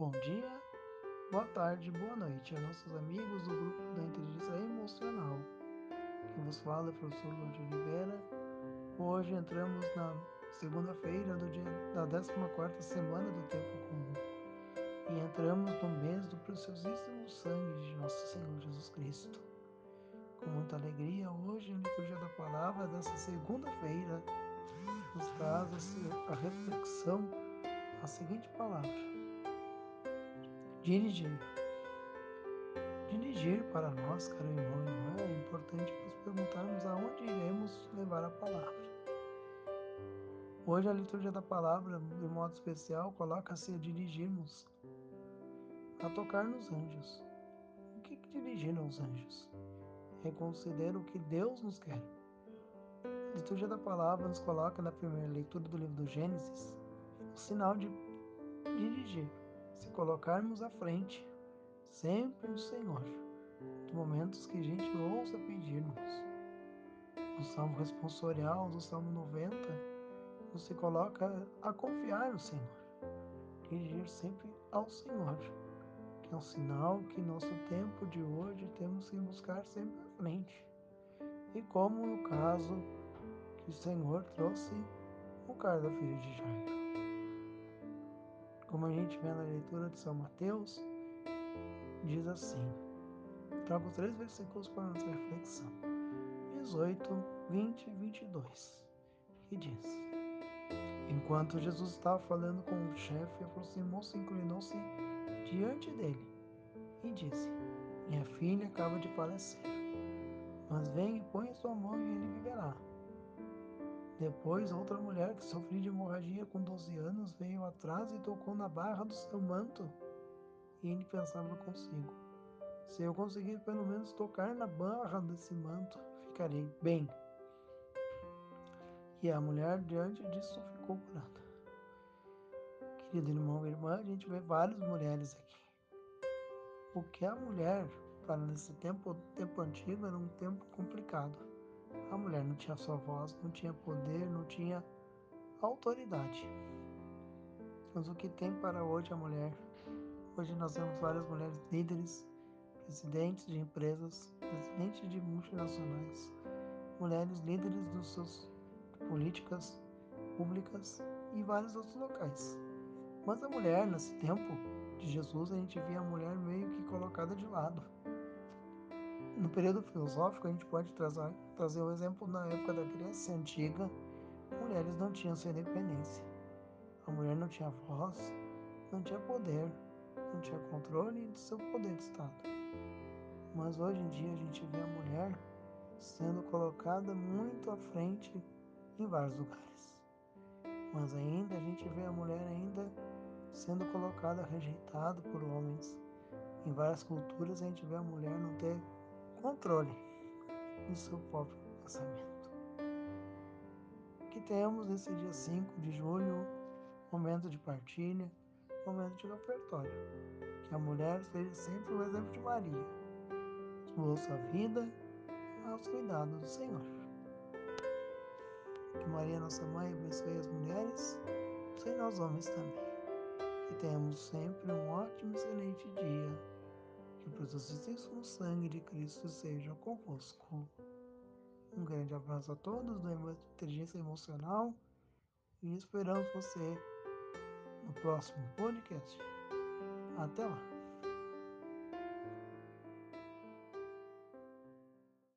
Bom dia, boa tarde, boa noite a nossos amigos do grupo da inteligência emocional. Quem vos fala é o professor Lúcio Oliveira. Hoje entramos na segunda-feira da 14 semana do tempo comum e entramos no mês do preciosíssimo sangue de nosso Senhor Jesus Cristo. Com muita alegria, hoje a liturgia da palavra dessa segunda-feira nos traz a reflexão, a seguinte palavra dirigir. Dirigir para nós, caro irmão e irmã, é importante nos perguntarmos aonde iremos levar a palavra. Hoje a liturgia da palavra, de modo especial, coloca-se a dirigirmos, a tocar nos anjos. O que, que dirigir aos anjos? É considerar o que Deus nos quer. A liturgia da palavra nos coloca na primeira leitura do livro do Gênesis o sinal de dirigir se colocarmos à frente, sempre no Senhor, nos momentos que a gente ousa pedir-nos. No Salmo responsorial do Salmo 90, você coloca a confiar no Senhor, dirigir sempre ao Senhor, que é um sinal que nosso tempo de hoje temos que buscar sempre à frente. E como no caso que o Senhor trouxe o cara da filha de Jairo. Como a gente vê na leitura de São Mateus, diz assim: trago três versículos para nossa reflexão: 18, 20 e 22, que diz: Enquanto Jesus estava falando com o chefe, aproximou-se e inclinou-se diante dele e disse: Minha filha acaba de falecer, mas vem e põe sua mão e ele viverá. Depois, outra mulher que sofria de hemorragia com 12 anos veio atrás e tocou na barra do seu manto. E ele pensava consigo: se eu conseguir pelo menos tocar na barra desse manto, ficarei bem. E a mulher, diante disso, ficou curada. Querido irmão e irmã, a gente vê várias mulheres aqui. O que a mulher, para nesse tempo, tempo antigo, era um tempo complicado a mulher não tinha sua voz, não tinha poder, não tinha autoridade. Mas o que tem para hoje a mulher? Hoje nós temos várias mulheres líderes, presidentes de empresas, presidentes de multinacionais, mulheres líderes dos seus políticas públicas e vários outros locais. Mas a mulher, nesse tempo de Jesus, a gente via a mulher meio que colocada de lado período filosófico, a gente pode trazer, trazer o exemplo na época da Grécia Antiga, mulheres não tinham sua independência. A mulher não tinha voz, não tinha poder, não tinha controle do seu poder de Estado. Mas hoje em dia a gente vê a mulher sendo colocada muito à frente em vários lugares. Mas ainda a gente vê a mulher ainda sendo colocada rejeitada por homens. Em várias culturas a gente vê a mulher não ter controle do seu próprio pensamento. Que tenhamos esse dia 5 de julho, momento de partilha, momento de repertório. Que a mulher seja sempre o exemplo de Maria, doou sua vida aos cuidados do Senhor. Que Maria, nossa mãe, abençoe as mulheres, e nós homens também. Que tenhamos sempre um ótimo, excelente dia que o preciosíssimo sangue de Cristo seja convosco. Um grande abraço a todos do Inteligência Emocional e esperamos você no próximo podcast. Até lá!